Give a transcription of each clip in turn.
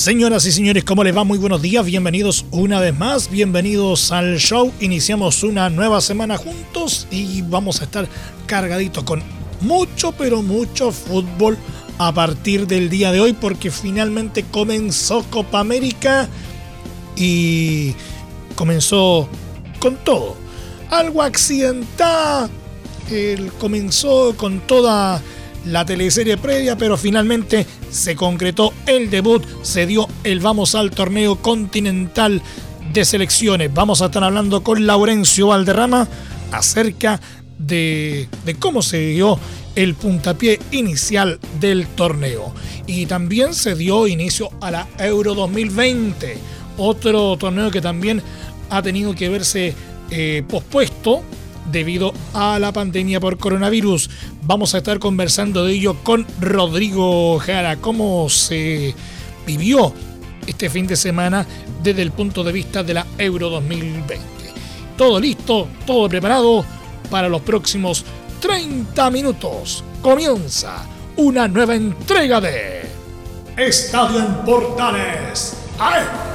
Señoras y señores, ¿cómo les va? Muy buenos días, bienvenidos una vez más, bienvenidos al show. Iniciamos una nueva semana juntos y vamos a estar cargaditos con mucho, pero mucho fútbol a partir del día de hoy porque finalmente comenzó Copa América y comenzó con todo. Algo accidental, comenzó con toda la teleserie previa, pero finalmente se concretó el debut, se dio el vamos al torneo continental de selecciones. Vamos a estar hablando con Laurencio Valderrama acerca de, cómo se dio el puntapié inicial del torneo. Y también se dio inicio a la Euro 2020, otro torneo que también ha tenido que verse eh, pospuesto debido a la pandemia por coronavirus. Vamos a estar conversando de ello con Rodrigo Jara, cómo se vivió este fin de semana desde el punto de vista de la Euro 2020. Todo listo, todo preparado para los próximos 30 minutos. Comienza una nueva entrega de Estadio en Portales. ¡Ay!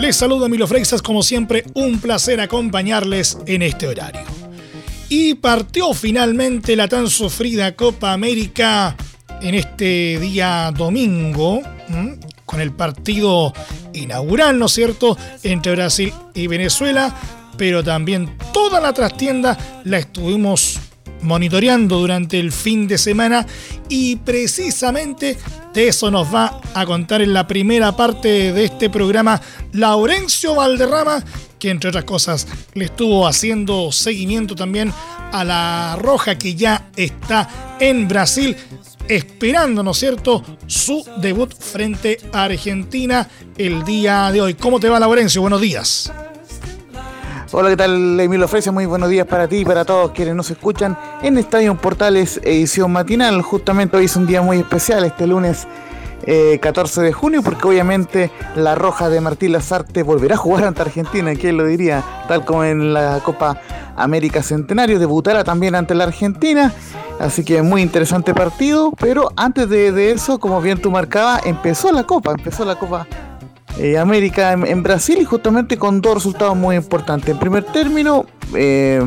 Les saludo Milo Freixas, como siempre, un placer acompañarles en este horario. Y partió finalmente la tan sufrida Copa América en este día domingo, con el partido inaugural, ¿no es cierto?, entre Brasil y Venezuela, pero también toda la trastienda la estuvimos monitoreando durante el fin de semana y precisamente de eso nos va a contar en la primera parte de este programa Laurencio Valderrama, que entre otras cosas le estuvo haciendo seguimiento también a la Roja que ya está en Brasil esperando, ¿no es cierto?, su debut frente a Argentina el día de hoy. ¿Cómo te va, Laurencio? Buenos días. Hola, ¿qué tal? Emilio Fresia, muy buenos días para ti y para todos quienes nos escuchan en Estadio Portales edición matinal. Justamente hoy es un día muy especial, este lunes 14 eh, de junio, porque obviamente la Roja de Martín Lazarte volverá a jugar ante Argentina, ¿quién lo diría? Tal como en la Copa América Centenario, debutará también ante la Argentina. Así que muy interesante partido, pero antes de, de eso, como bien tú marcabas, empezó la Copa, empezó la Copa eh, América en, Brasil y justamente con dos resultados muy importantes. En primer término, eh,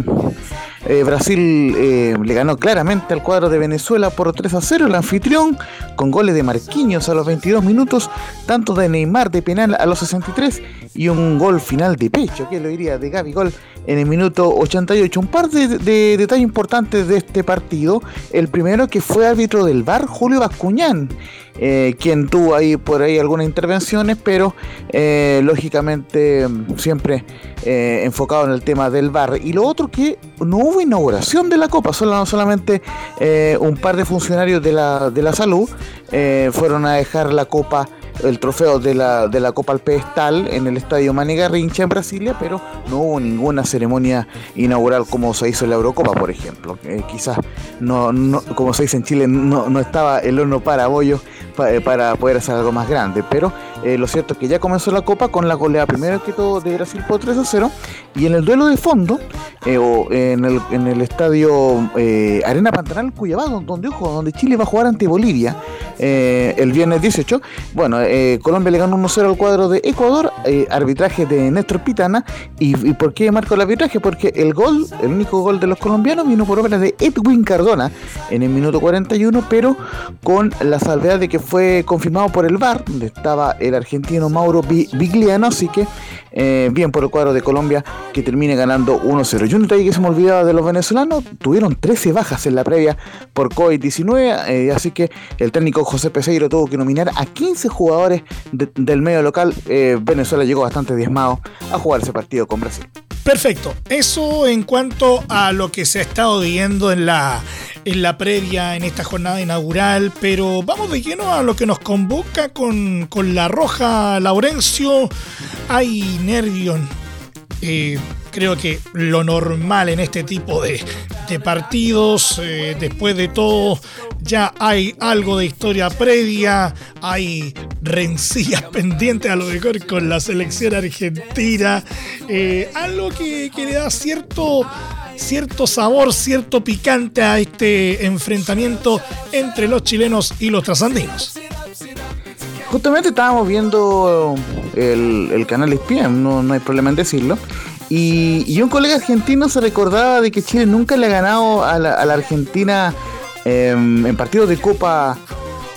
eh, Brasil le ganó claramente al cuadro de Venezuela por 3 a 0, el anfitrión, con goles de Marquinhos a los 22 minutos, tanto de Neymar de penal a los 63 y un gol final de pecho, que lo diría de Gaby Gol en el minuto 88. Un par de, detalles importantes de este partido. El primero que fue árbitro del VAR, Julio Bascuñán, eh, quien tuvo ahí por ahí algunas intervenciones, pero eh, lógicamente siempre eh, enfocado en el tema del VAR. Y lo otro que no hubo inauguración de la Copa, solo, solamente un par de funcionarios de la, de la salud fueron a dejar la Copa el trofeo de la, de la Copa al Pedestal en el estadio Mani Garrincha en Brasilia, pero no hubo ninguna ceremonia inaugural como se hizo en la Eurocopa, por ejemplo. Eh, quizás, no, como se dice en Chile, no, no estaba el horno para bollo eh, para poder hacer algo más grande, pero eh, lo cierto es que ya comenzó la Copa con la goleada primero que todo de Brasil por 3 a 0, y en el duelo de fondo, o en, el, en el estadio Arena Pantanal Cuyabá, donde, ojo, donde Chile va a jugar ante Bolivia el viernes 18, bueno, eh, Colombia le ganó 1-0 al cuadro de Ecuador, eh, arbitraje de Néstor Pitana. ¿Y, por qué marcó el arbitraje? Porque el gol, el único gol de los colombianos, vino por obra de Edwin Cardona en el minuto 41, pero con la salvedad de que fue confirmado por el VAR, donde estaba el argentino Mauro Bigliano, así que eh, bien por el cuadro de Colombia que termine ganando 1-0. Y un detalle que se me olvidaba de los venezolanos, tuvieron 13 bajas en la previa por COVID-19, así que el técnico José Peseiro tuvo que nominar a 15 jugadores del medio local. Eh, Venezuela llegó bastante diezmado a jugar ese partido con Brasil. Perfecto. Eso en cuanto a lo que se ha estado viendo en la, en la previa, en esta jornada inaugural, pero vamos de lleno a lo que nos convoca con, la Roja Laurencio. Hay nervios. Eh, creo que lo normal en este tipo de, partidos, eh, después de todo, ya hay algo de historia previa, hay rencillas pendientes a lo mejor con la selección argentina, eh, algo que, le da cierto, cierto sabor, cierto picante a este enfrentamiento entre los chilenos y los trasandinos. Justamente estábamos viendo el, canal ESPN, no hay problema en decirlo. Y, un colega argentino se recordaba de que Chile nunca le ha ganado a la, Argentina Em, en partidos de Copa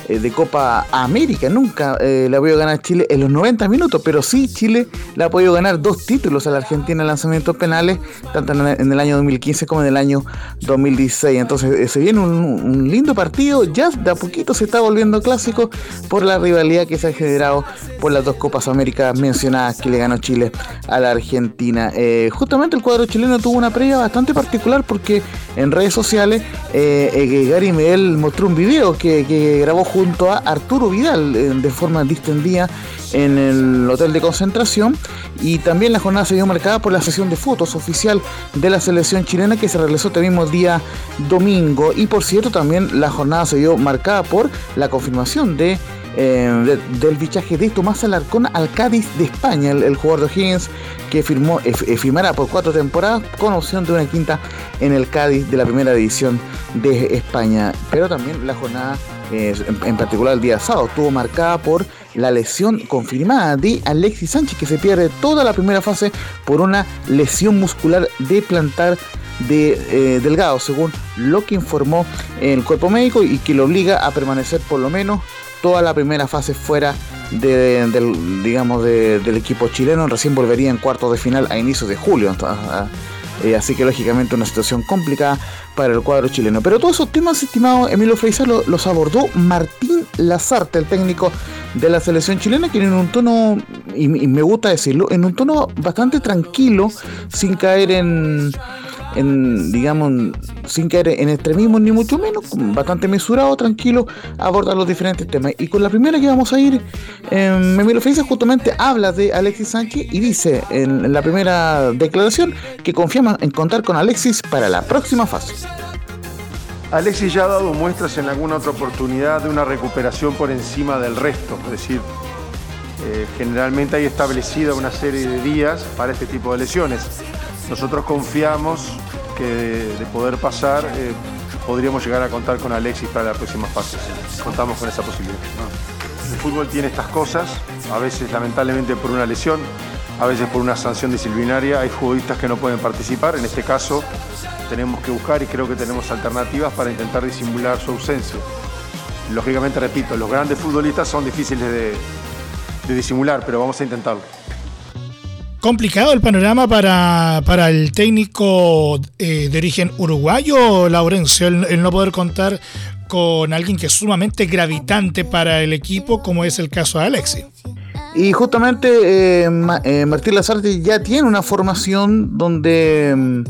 de Copa América. Nunca eh, la ha podido ganar Chile en los 90 minutos, pero sí Chile le ha podido ganar dos títulos a la Argentina en lanzamientos penales, tanto en el año 2015 como en el año 2016. Entonces eh, se viene un, lindo partido, ya de a poquito se está volviendo clásico por la rivalidad que se ha generado por las dos Copas América mencionadas que le ganó Chile a la Argentina. justamente el cuadro chileno tuvo una previa bastante particular porque en redes sociales Gary Miguel mostró un video que, que grabó junto a Arturo Vidal eh, de forma distendida en el hotel de concentración y también la jornada se vio marcada por la sesión de fotos oficial de la selección chilena que se realizó este mismo día domingo y por cierto también la jornada se vio marcada por la confirmación de eh, del fichaje de Tomás Alarcón al Cádiz de España, el, jugador de Higgins que firmó, eh, firmará por cuatro temporadas con opción de una quinta en el Cádiz de la primera división de España. Pero también la jornada en, particular el día sábado, estuvo marcada por la lesión confirmada de Alexis Sánchez, que se pierde toda la primera fase por una lesión muscular de plantar de eh, Delgado, según lo que informó el cuerpo médico y que lo obliga a permanecer por lo menos toda la primera fase fuera del, digamos, del equipo chileno. Recién volvería en cuartos de final a inicios de julio. Eh, así que lógicamente una situación complicada para el cuadro chileno. Pero todos esos temas, estimado Emilio Freisa, los abordó Martín Lazarte, el técnico de la selección chilena, que en un tono, y me gusta decirlo, en un tono bastante tranquilo, sin caer en digamos, sin caer en extremismo ni mucho menos, bastante mesurado, tranquilo, abordar los diferentes temas. Y con la primera que vamos a ir, eh, Memilo justamente habla de Alexis Sánchez y dice en la primera declaración que confiamos en contar con Alexis para la próxima fase. Alexis ya ha dado muestras en alguna otra oportunidad de una recuperación por encima del resto, es decir, eh, generalmente hay establecida una serie de días para este tipo de lesiones. Nosotros confiamos que de, poder pasar eh, podríamos llegar a contar con Alexis para la próxima fase. Contamos con esa posibilidad. El fútbol tiene estas cosas, a veces lamentablemente por una lesión, a veces por una sanción disciplinaria. Hay futbolistas que no pueden participar. En este caso tenemos que buscar y creo que tenemos alternativas para intentar disimular su ausencia. Lógicamente, repito, los grandes futbolistas son difíciles de disimular, pero vamos a intentarlo complicado el panorama para, para el técnico eh, de origen uruguayo, Laurencio, el, no poder contar con alguien que es sumamente gravitante para el equipo, como es el caso de Alexi. Y justamente eh, eh, Martín Lazarte ya tiene una formación donde mm,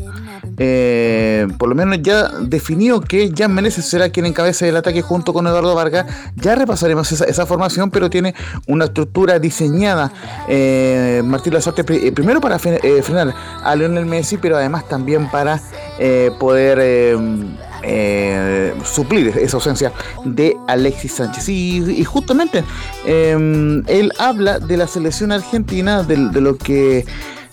eh, por lo menos ya definió que Jan Meneses será quien encabece el ataque junto con Eduardo Vargas. Ya repasaremos esa, formación, pero tiene una estructura diseñada. Eh, Martín Lazarte, eh, primero para frenar a Lionel Messi, pero además también para poder suplir esa ausencia de Alexis Sánchez. Y, justamente él habla de la selección argentina, de lo que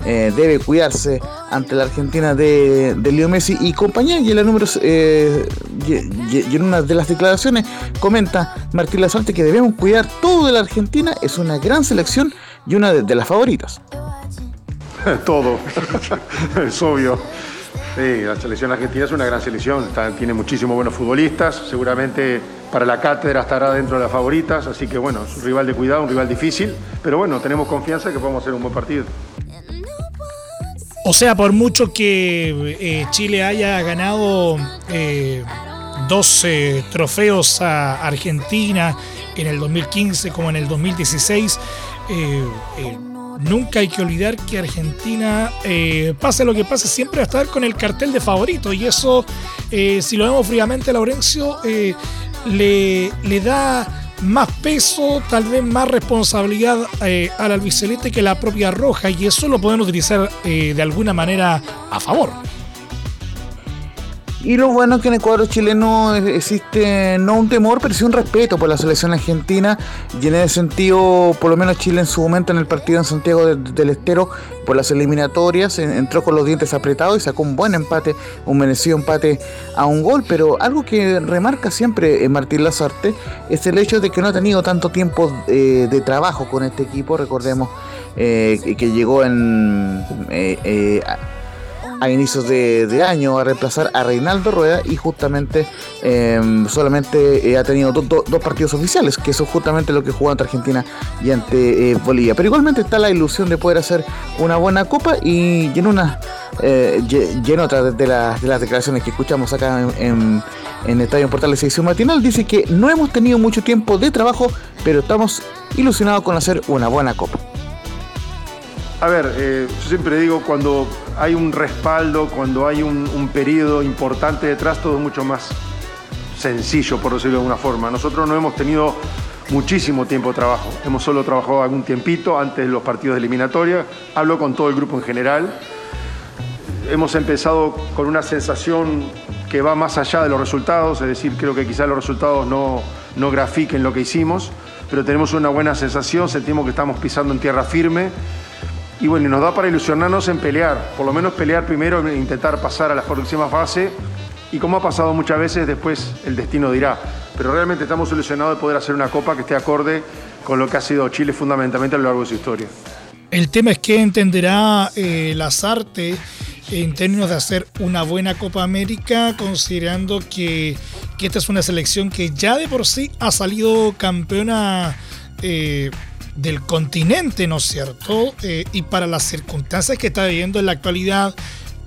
eh, debe cuidarse ante la Argentina de, Leo Messi y compañía. Y en, la eh, y, en una de las declaraciones comenta Martín Lazarte que debemos cuidar todo de la Argentina. Es una gran selección y una de, las favoritas. todo, es obvio. la selección argentina es una gran selección, tiene muchísimos buenos futbolistas, seguramente para la cátedra estará dentro de las favoritas, así que bueno, es un rival de cuidado, un rival difícil, pero bueno, tenemos confianza que podemos hacer un buen partido. O sea, por mucho que eh, Chile haya ganado eh, 12 trofeos a Argentina en el 2015 como en el 2016. Eh, eh, nunca hay que olvidar que Argentina, eh, pase lo que pase, siempre va a estar con el cartel de favorito. Y eso, si lo vemos fríamente, Laurencio, le, le da más peso, tal vez más responsabilidad al albiceleste que la propia roja. Y eso lo pueden utilizar de alguna manera a favor. Y lo bueno es que en el cuadro chileno existe no un temor, pero sí un respeto por la selección argentina. Y en ese sentido, por lo menos Chile en su momento en el partido en Santiago del Estero, por las eliminatorias, entró con los dientes apretados y sacó un buen empate, un merecido empate a un gol. Pero algo que remarca siempre Martín Lazarte es el hecho de que no ha tenido tanto tiempo eh, de trabajo con este equipo. Recordemos eh, que llegó en. Eh, a inicios de, año a reemplazar a Reinaldo Rueda y justamente em, solamente eh, ha tenido dos partidos oficiales, que es justamente lo que jugó ante Argentina y ante eh, Bolivia. Pero igualmente está la ilusión de poder hacer una buena copa y, en una eh, y en otra de, las, declaraciones que escuchamos acá en, en, Estadio Portales Edición Matinal, dice que no hemos tenido mucho tiempo de trabajo, pero estamos ilusionados con hacer una buena copa. A ver, yo siempre digo, cuando hay un respaldo, cuando hay un, periodo importante detrás, todo mucho más sencillo, por decirlo de alguna forma. Nosotros no hemos tenido muchísimo tiempo de trabajo. Hemos solo trabajado algún tiempito antes de los partidos de eliminatoria. Hablo con todo el grupo en general. Hemos empezado con una sensación que va más allá de los resultados, es decir, creo que quizás los resultados no, no grafiquen lo que hicimos, pero tenemos una buena sensación, sentimos que estamos pisando en tierra firme y bueno, nos da para ilusionarnos en pelear, por lo menos pelear primero e intentar pasar a la próxima fase. Y como ha pasado muchas veces, después el destino dirá. Pero realmente estamos ilusionados de poder hacer una copa que esté acorde con lo que ha sido Chile fundamentalmente a lo largo de su historia. El tema es que entenderá eh, las en términos de hacer una buena Copa América, considerando que, que, esta es una selección que ya de por sí ha salido campeona eh, del continente, ¿no es cierto? Eh, y para las circunstancias que está viviendo en la actualidad,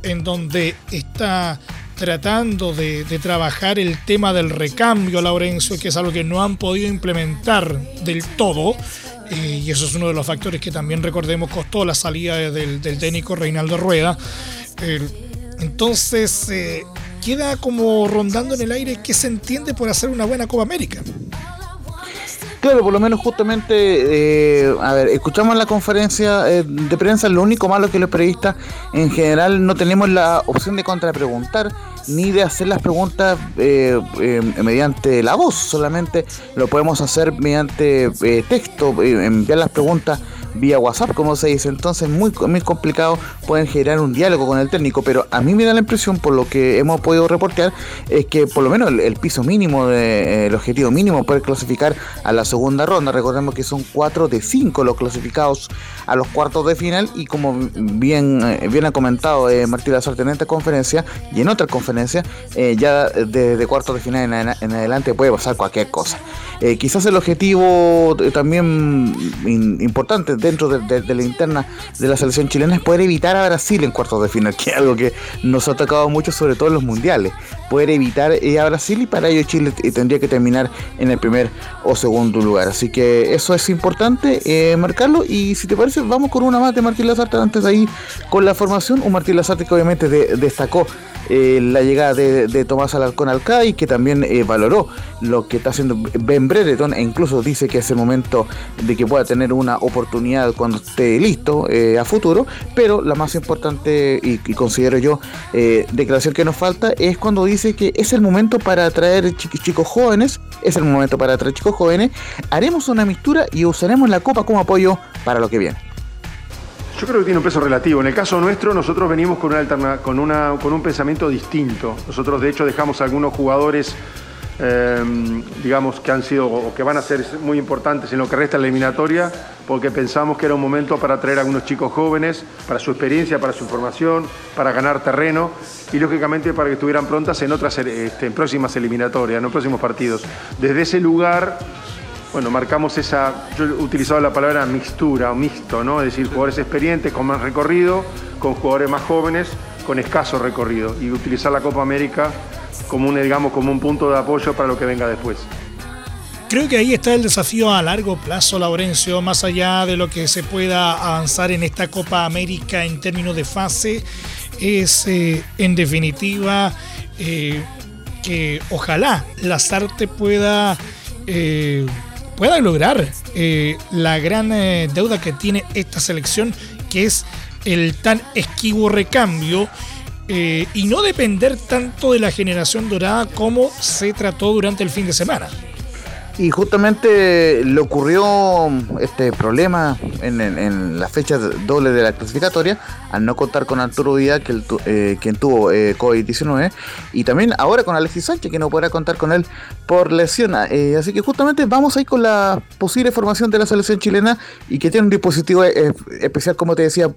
en donde está tratando de, trabajar el tema del recambio, Laurencio, que es algo que no han podido implementar del todo. Eh, y eso es uno de los factores que también recordemos costó la salida del, técnico Reinaldo Rueda. entonces, eh, queda como rondando en el aire qué se entiende por hacer una buena Copa América. Por lo menos justamente, eh, a ver, escuchamos la conferencia eh, de prensa, lo único malo que los periodistas en general no tenemos la opción de contrapreguntar ni de hacer las preguntas eh, mediante la voz, solamente lo podemos hacer mediante texto, enviar las preguntas vía WhatsApp, como se dice. Entonces, muy, muy complicado, pueden generar un diálogo con el técnico. Pero a mí me da la impresión, por lo que hemos podido reportear, es que por lo menos el, piso mínimo, de, el objetivo mínimo, poder clasificar a la segunda ronda. Recordemos que son cuatro de cinco los clasificados a los cuartos de final. Y como bien, eh, bien ha comentado eh, Martín Lazarte en esta conferencia y en otra conferencia, eh, ya desde cuartos de final en, adelante puede pasar cualquier cosa. quizás el objetivo también importante dentro de, la interna de la selección chilena es poder evitar a Brasil en cuartos de final, que es algo que nos ha tocado mucho, sobre todo en los mundiales. Poder evitar eh, a Brasil y para ello Chile tendría que terminar en el primer o segundo lugar. Así que eso es importante eh, marcarlo. Y si te parece, vamos con una más de Martín Lazarte antes de ahí con la formación. Un Martín Lazarte que obviamente destacó eh, la llegada de, Tomás Alarcón al CAI, que también eh, valoró lo que está haciendo Ben Brereton e incluso dice que es el momento de que pueda tener una oportunidad cuando esté listo eh, a futuro, pero la más importante y, considero yo declaración que nos falta es cuando dice que es el momento para atraer chicos jóvenes, es el momento para atraer chicos jóvenes, haremos una mistura y usaremos la copa como apoyo para lo que viene. Yo creo que tiene un peso relativo. En el caso nuestro, nosotros venimos con, una con, una, con un pensamiento distinto. Nosotros, de hecho, dejamos algunos jugadores, em, digamos, que han sido o que van a ser muy importantes en lo que resta la eliminatoria, porque pensamos que era un momento para traer a algunos chicos jóvenes, para su experiencia, para su formación, para ganar terreno y, lógicamente, para que estuvieran prontas en otras este, en próximas eliminatorias, en próximos partidos. Desde ese lugar bueno, marcamos esa, yo he utilizado la palabra mixtura o mixto, ¿no? Es decir, jugadores experientes con más recorrido, con jugadores más jóvenes con escaso recorrido y utilizar la Copa América como un, digamos, como un punto de apoyo para lo que venga después. Creo que ahí está el desafío a largo plazo, Laurencio, más allá de lo que se pueda avanzar en esta Copa América en términos de fase, es eh, en definitiva eh, que ojalá Lazarte pueda, eh, pueda lograr la gran deuda que tiene esta selección, que es el tan esquivo recambio. y no depender tanto de la generación dorada como se trató durante el fin de semana. Y justamente le ocurrió este problema en, en, las fechas dobles de la clasificatoria, al no contar con Arturo Vidal, que eh, quien tuvo eh, COVID-19, y también ahora con Alexis Sánchez, que no podrá contar con él por lesión. Eh, así que justamente vamos ahí con la posible formación de la selección chilena y que tiene un dispositivo especial, como te decía,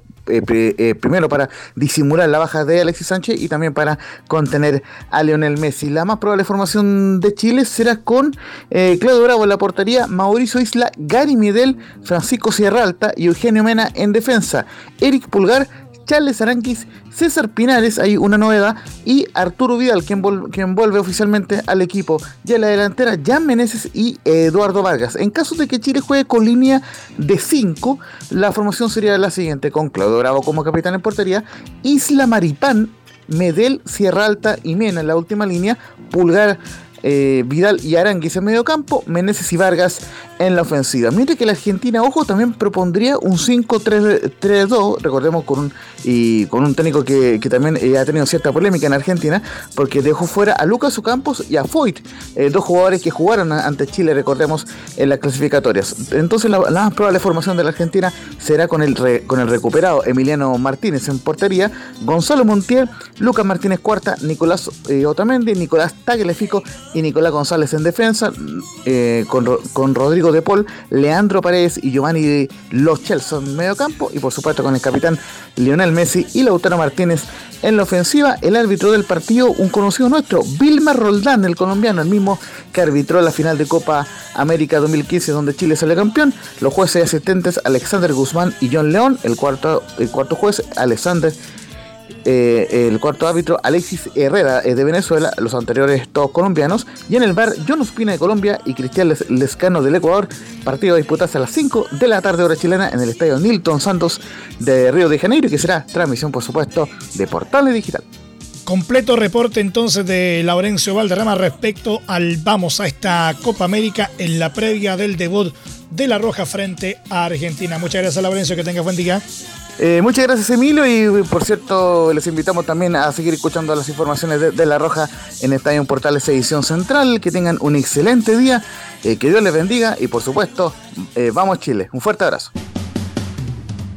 primero para disimular la baja de Alexis Sánchez y también para contener a Lionel Messi. La más probable formación de Chile será con Claudio Bravo en la portería, Mauricio Isla, Gary Midel, Francisco Sierra Alta y Eugenio Mena en defensa, Eric Pulgar, Charles Aranquis, César Pinares, hay una novedad, y Arturo Vidal, quien, vuelve oficialmente al equipo. Ya en la delantera, Jan Meneses y Eduardo Vargas. En caso de que Chile juegue con línea de 5, la formación sería la siguiente, con Claudio Bravo como capitán en portería, Isla Maripán, Medel, Sierra Alta y Mena en la última línea, Pulgar eh, Vidal y Aranguis en medio campo, Meneses y Vargas en la ofensiva. Mientras que la Argentina, ojo, también propondría un 5-3-2, recordemos con un, y con un técnico que, también eh, ha tenido cierta polémica en Argentina, porque dejó fuera a Lucas Ocampos y a Foyt, eh, dos jugadores que jugaron ante Chile, recordemos, en las clasificatorias. Entonces la, más probable formación de la Argentina será con el, con el recuperado Emiliano Martínez en portería, Gonzalo Montiel, Lucas Martínez Cuarta, Nicolás Otamendi, Nicolás Tagliafico y Nicolás González en defensa, eh, con, Rodrigo de Paul, Leandro Paredes y Giovanni Los Chelsea en medio campo, y por supuesto con el capitán Lionel Messi y Lautaro Martínez en la ofensiva. El árbitro del partido, un conocido nuestro, Vilma Roldán, el colombiano, el mismo que arbitró la final de Copa América 2015 donde Chile sale campeón. Los jueces y asistentes Alexander Guzmán y John León, el cuarto, el cuarto juez Alexander eh, el cuarto árbitro Alexis Herrera de Venezuela, los anteriores todos colombianos, y en el bar John Ospina de Colombia y Cristian Lescano del Ecuador, partido a a las 5 de la tarde hora chilena en el estadio Nilton Santos de Río de Janeiro, que será transmisión por supuesto de Portales Digital. Completo reporte entonces de Laurencio Valderrama respecto al vamos a esta Copa América en la previa del debut de la Roja frente a Argentina. Muchas gracias Laurencio, que tenga buen día. Eh, muchas gracias Emilio y por cierto les invitamos también a seguir escuchando las informaciones de, La Roja en Estadio Portales Edición Central. Que tengan un excelente día, eh, que Dios les bendiga y por supuesto, eh, vamos Chile. Un fuerte abrazo.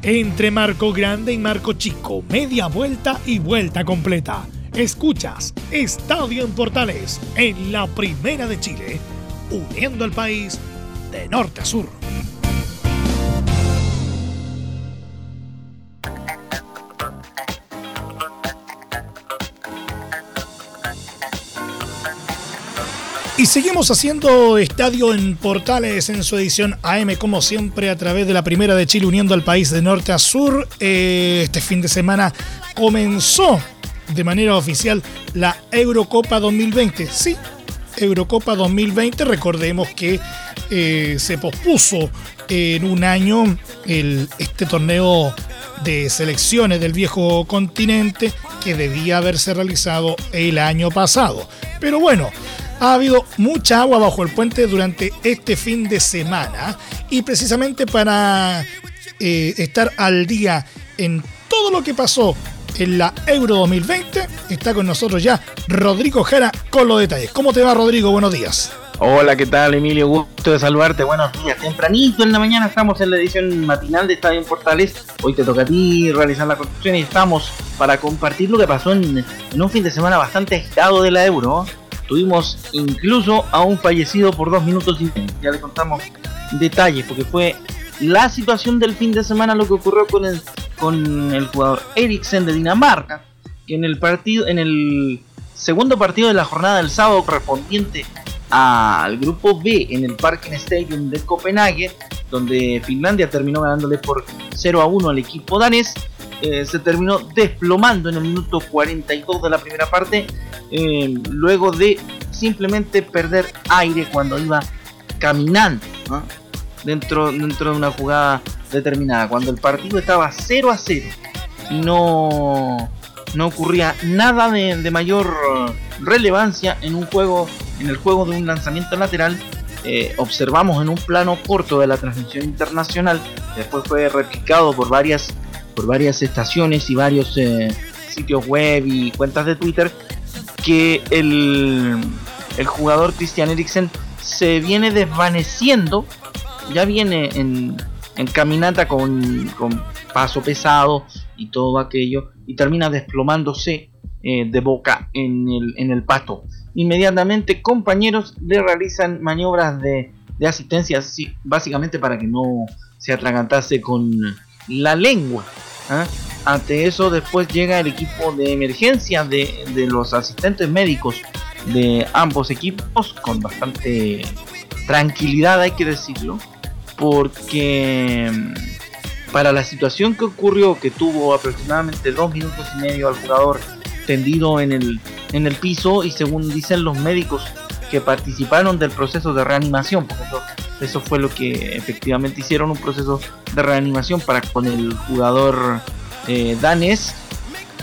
Entre Marco Grande y Marco Chico, media vuelta y vuelta completa. Escuchas Estadio en Portales en la Primera de Chile, uniendo al país de norte a sur. Y seguimos haciendo estadio en Portales en su edición AM, como siempre, a través de la primera de Chile, uniendo al país de norte a sur. Eh, este fin de semana comenzó de manera oficial la Eurocopa 2020. Sí, Eurocopa 2020. Recordemos que eh, se pospuso en un año el, este torneo de selecciones del viejo continente que debía haberse realizado el año pasado. Pero bueno, ha habido mucha agua bajo el puente durante este fin de semana y precisamente para eh, estar al día en todo lo que pasó en la Euro 2020 está con nosotros ya Rodrigo Jara con los detalles. ¿Cómo te va Rodrigo? Buenos días. Hola, ¿qué tal Emilio? Gusto de saludarte. Buenos días. Tempranito en la mañana estamos en la edición matinal de Estadio en Portales. Hoy te toca a ti realizar la construcción y estamos para compartir lo que pasó en, en un fin de semana bastante agitado de la Euro. Tuvimos incluso a un fallecido por dos minutos y ya le contamos detalles porque fue la situación del fin de semana lo que ocurrió con el, con el jugador Eriksen de Dinamarca que en el partido en el segundo partido de la jornada del sábado correspondiente al grupo B en el Parken Stadium de Copenhague donde Finlandia terminó ganándole por 0 a 1 al equipo danés eh, se terminó desplomando en el minuto 42 de la primera parte, eh, luego de simplemente perder aire cuando iba caminando dentro, dentro de una jugada determinada, cuando el partido estaba 0 a 0 y no, no ocurría nada de, mayor relevancia en un juego, en el juego de un lanzamiento lateral. Eh, observamos en un plano corto de la transmisión internacional, después fue replicado por varias, por varias estaciones y varios eh, sitios web y cuentas de Twitter, que el, el jugador Christian Eriksen se viene desvaneciendo, ya viene en, en caminata con, con, paso pesado y todo aquello, y termina desplomándose eh, de boca en el, en el pasto. Inmediatamente compañeros le realizan maniobras de, de asistencia, básicamente para que no se atragantase con la lengua. ¿ah? Ante eso después llega el equipo de emergencia de, de los asistentes médicos de ambos equipos con bastante tranquilidad hay que decirlo porque para la situación que ocurrió que tuvo aproximadamente dos minutos y medio al jugador tendido en el, en el piso y según dicen los médicos que participaron del proceso de reanimación porque eso, fue lo que efectivamente hicieron un proceso de reanimación para con el jugador eh, danés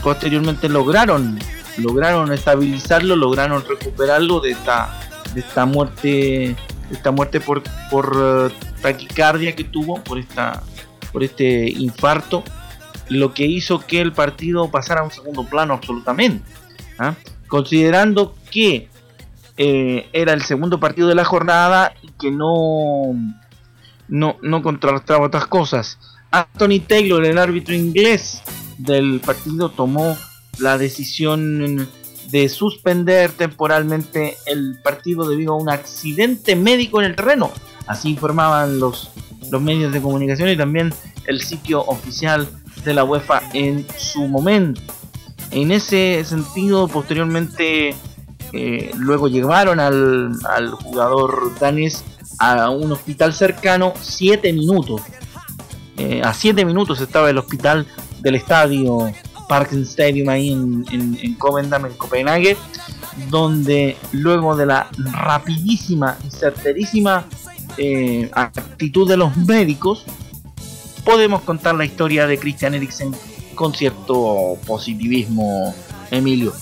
posteriormente lograron lograron estabilizarlo, lograron recuperarlo de esta, de esta muerte, esta muerte por, por eh, taquicardia que tuvo, por esta, por este infarto, lo que hizo que el partido pasara a un segundo plano absolutamente. ¿ah? Considerando que eh, era el segundo partido de la jornada y que no, no, no contrastaba otras cosas. Anthony Taylor, el árbitro inglés del partido, tomó la decisión de suspender temporalmente el partido debido a un accidente médico en el terreno. Así informaban los, los medios de comunicación y también el sitio oficial de la UEFA en su momento. En ese sentido, posteriormente, eh, luego llevaron al, al jugador danés a un hospital cercano 7 minutos. Eh, a 7 minutos estaba el hospital del estadio Parken Stadium ahí en, en, en Covendam, en Copenhague, donde luego de la rapidísima y certerísima eh, actitud de los médicos, podemos contar la historia de Christian Eriksen con cierto positivismo, Emilio.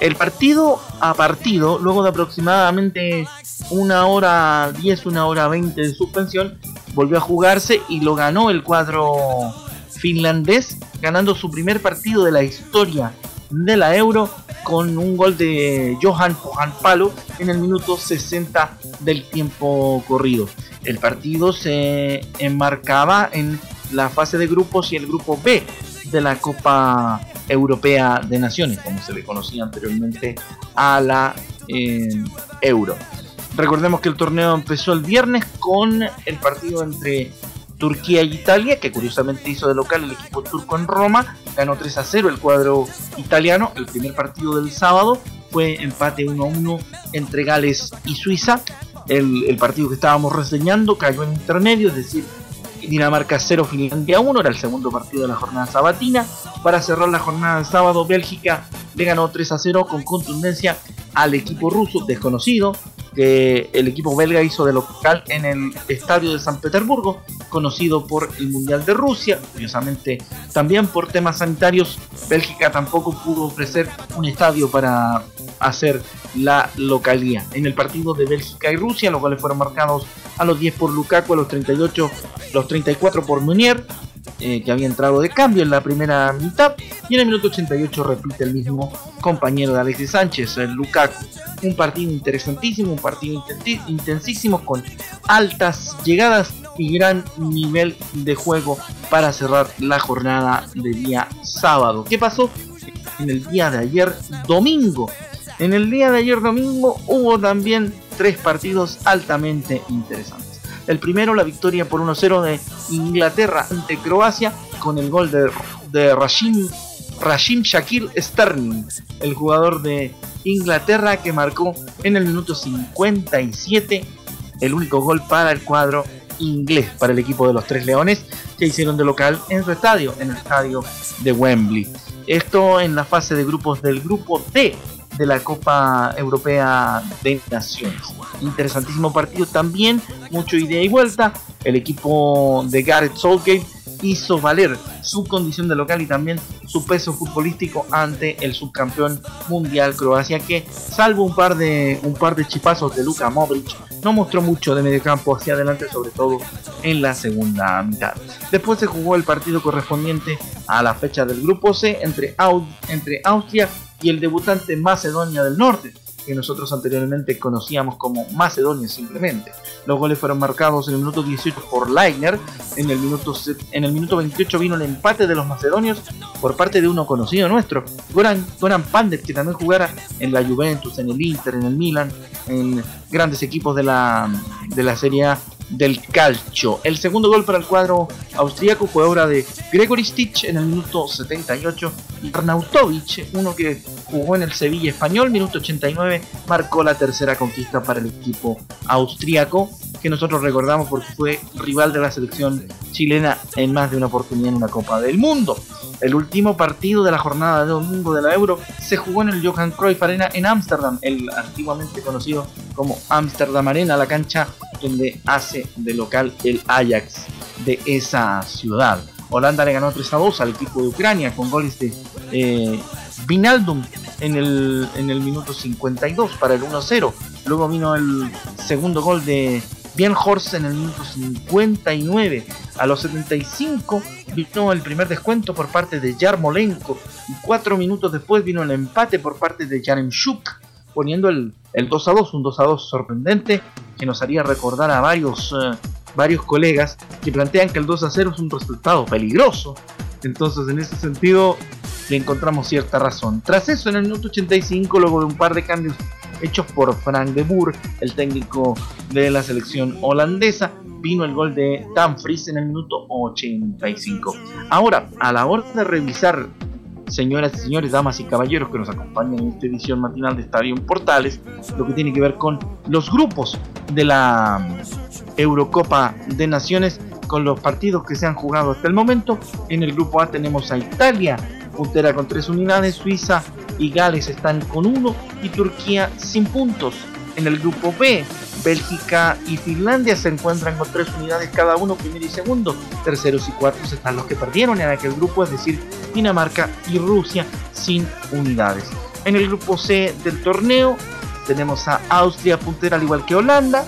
El partido a partido, luego de aproximadamente una hora 10, una hora 20 de suspensión, volvió a jugarse y lo ganó el cuadro finlandés, ganando su primer partido de la historia de la Euro con un gol de Johan Palo en el minuto 60 del tiempo corrido. El partido se enmarcaba en la fase de grupos y el grupo B de la Copa Europea de Naciones, como se le conocía anteriormente a la eh, Euro. Recordemos que el torneo empezó el viernes con el partido entre Turquía y Italia, que curiosamente hizo de local el equipo turco en Roma, ganó 3 a 0 el cuadro italiano, el primer partido del sábado fue empate 1 a 1 entre Gales y Suiza, el, partido que estábamos reseñando cayó en intermedio, es decir, Dinamarca 0, Finlandia 1, era el segundo partido de la jornada sabatina. Para cerrar la jornada del sábado, Bélgica le ganó 3 a 0 con contundencia al equipo ruso desconocido, que el equipo belga hizo de local en el estadio de San Petersburgo, conocido por el Mundial de Rusia. Curiosamente, también por temas sanitarios, Bélgica tampoco pudo ofrecer un estadio para hacer la localía. En el partido de Bélgica y Rusia, los cuales fueron marcados a los 10 por Lukaku, a los 38, los 34 por Munier, eh, que había entrado de cambio en la primera mitad, y en el minuto 88 repite el mismo compañero de Alexis Sánchez, el Lukaku. Un partido interesantísimo, un partido intensísimo con altas llegadas y gran nivel de juego para cerrar la jornada de día sábado. ¿Qué pasó? En el día de ayer domingo. En el día de ayer domingo hubo también tres partidos altamente interesantes. El primero, la victoria por 1-0 de Inglaterra ante Croacia con el gol de, de Rashim, Rashim Shakir Sterling, el jugador de Inglaterra que marcó en el minuto 57 el único gol para el cuadro inglés para el equipo de los Tres Leones que hicieron de local en su estadio, en el estadio de Wembley. Esto en la fase de grupos del grupo D de la Copa Europea de Naciones. Interesantísimo partido también, mucho ida y vuelta. El equipo de Gareth Southgate hizo valer su condición de local y también su peso futbolístico ante el subcampeón mundial Croacia que salvo un par de un par de chipazos de Luka Modric no mostró mucho de medio campo hacia adelante sobre todo en la segunda mitad. Después se jugó el partido correspondiente a la fecha del grupo C entre, Austria y el debutante Macedonia del Norte que nosotros anteriormente conocíamos como Macedonia simplemente. Los goles fueron marcados en el minuto 18 por Leitner, en el minuto, en el minuto 28 vino el empate de los macedonios por parte de uno conocido nuestro, Goran, Goran Pandev, que también jugara en la Juventus, en el Inter, en el Milan, en grandes equipos de la, de la Serie A del calcio. El segundo gol para el cuadro austríaco fue obra de Gregory Stitch en el minuto 78 y Arnautovic, uno que jugó en el Sevilla español, minuto 89, marcó la tercera conquista para el equipo austríaco que nosotros recordamos porque fue rival de la selección chilena en más de una oportunidad en la Copa del Mundo. El último partido de la jornada de domingo de la Euro se jugó en el Johan Cruyff Arena en Ámsterdam, el antiguamente conocido como Amsterdam Arena, la cancha donde hace de local el Ajax de esa ciudad. Holanda le ganó 3 a 2 al equipo de Ucrania con goles de eh, Vinaldum en el, en el minuto 52 para el 1-0. Luego vino el segundo gol de Bien Horst en el minuto 59. A los 75 vino el primer descuento por parte de Yarmolenko. Y cuatro minutos después vino el empate por parte de Yaremchuk, poniendo el, 2 a 2, un 2 a 2 sorprendente que nos haría recordar a varios, eh, varios colegas que plantean que el 2 a 0 es un resultado peligroso. Entonces, en ese sentido, le encontramos cierta razón. Tras eso, en el minuto 85, luego de un par de cambios hechos por Frank de Boer, el técnico de la selección holandesa. Vino el gol de Dumfries en el minuto 85. Ahora, a la hora de revisar, señoras y señores, damas y caballeros que nos acompañan en esta edición matinal de Estadio Portales, lo que tiene que ver con los grupos de la Eurocopa de Naciones con los partidos que se han jugado hasta el momento. En el grupo A tenemos a Italia, puntera con tres unidades, Suiza y Gales están con uno y Turquía sin puntos. En el grupo B, Bélgica y Finlandia se encuentran con tres unidades cada uno, primero y segundo. Terceros y cuartos están los que perdieron en aquel grupo, es decir, Dinamarca y Rusia sin unidades. En el grupo C del torneo tenemos a Austria puntera al igual que Holanda,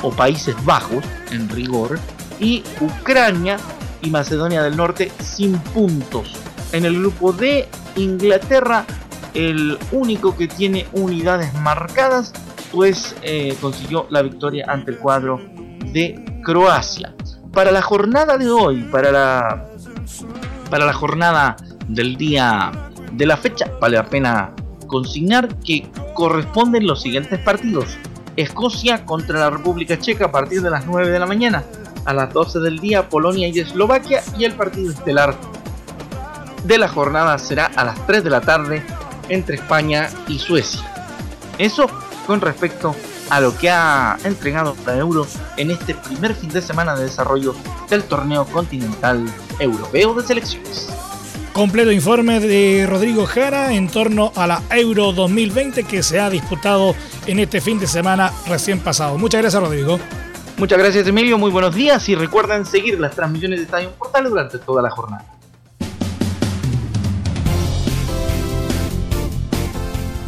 o Países Bajos en rigor, y Ucrania y Macedonia del Norte sin puntos. En el grupo D, Inglaterra el único que tiene unidades marcadas, pues eh, consiguió la victoria ante el cuadro de Croacia. Para la jornada de hoy, para la, para la jornada del día de la fecha, vale la pena consignar que corresponden los siguientes partidos. Escocia contra la República Checa a partir de las 9 de la mañana. A las 12 del día Polonia y Eslovaquia y el partido estelar de la jornada será a las 3 de la tarde entre España y Suecia. Eso con respecto a lo que ha entregado la Euro en este primer fin de semana de desarrollo del torneo continental europeo de selecciones. Completo informe de Rodrigo Jara en torno a la Euro 2020 que se ha disputado en este fin de semana recién pasado. Muchas gracias Rodrigo. Muchas gracias Emilio, muy buenos días y recuerden seguir las transmisiones de Estadio Portales durante toda la jornada.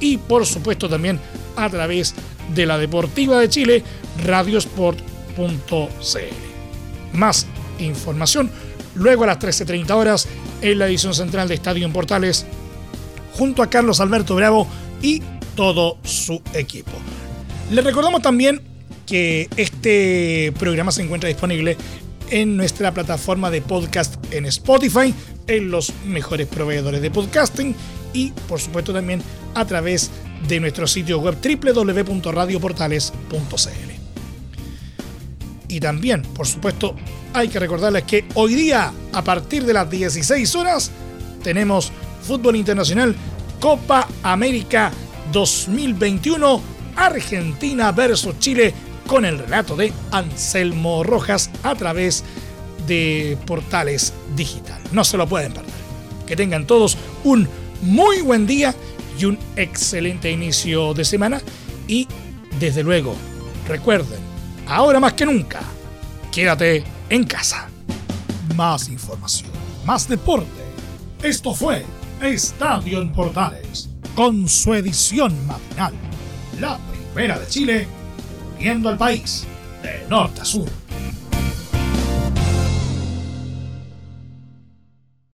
y por supuesto también a través de la Deportiva de Chile, radiosport.cl. Más información luego a las 13.30 horas en la edición central de Estadio en Portales junto a Carlos Alberto Bravo y todo su equipo. Les recordamos también que este programa se encuentra disponible en nuestra plataforma de podcast en Spotify, en los mejores proveedores de podcasting y por supuesto también a través de nuestro sitio web www.radioportales.cl. Y también, por supuesto, hay que recordarles que hoy día, a partir de las 16 horas, tenemos fútbol internacional Copa América 2021, Argentina versus Chile, con el relato de Anselmo Rojas a través de portales digital. No se lo pueden perder. Que tengan todos un muy buen día y un excelente inicio de semana. Y desde luego, recuerden, ahora más que nunca, quédate en casa. Más información, más deporte. Esto fue Estadio en Portales, con su edición matinal. La primera de Chile, viendo al país de norte a sur.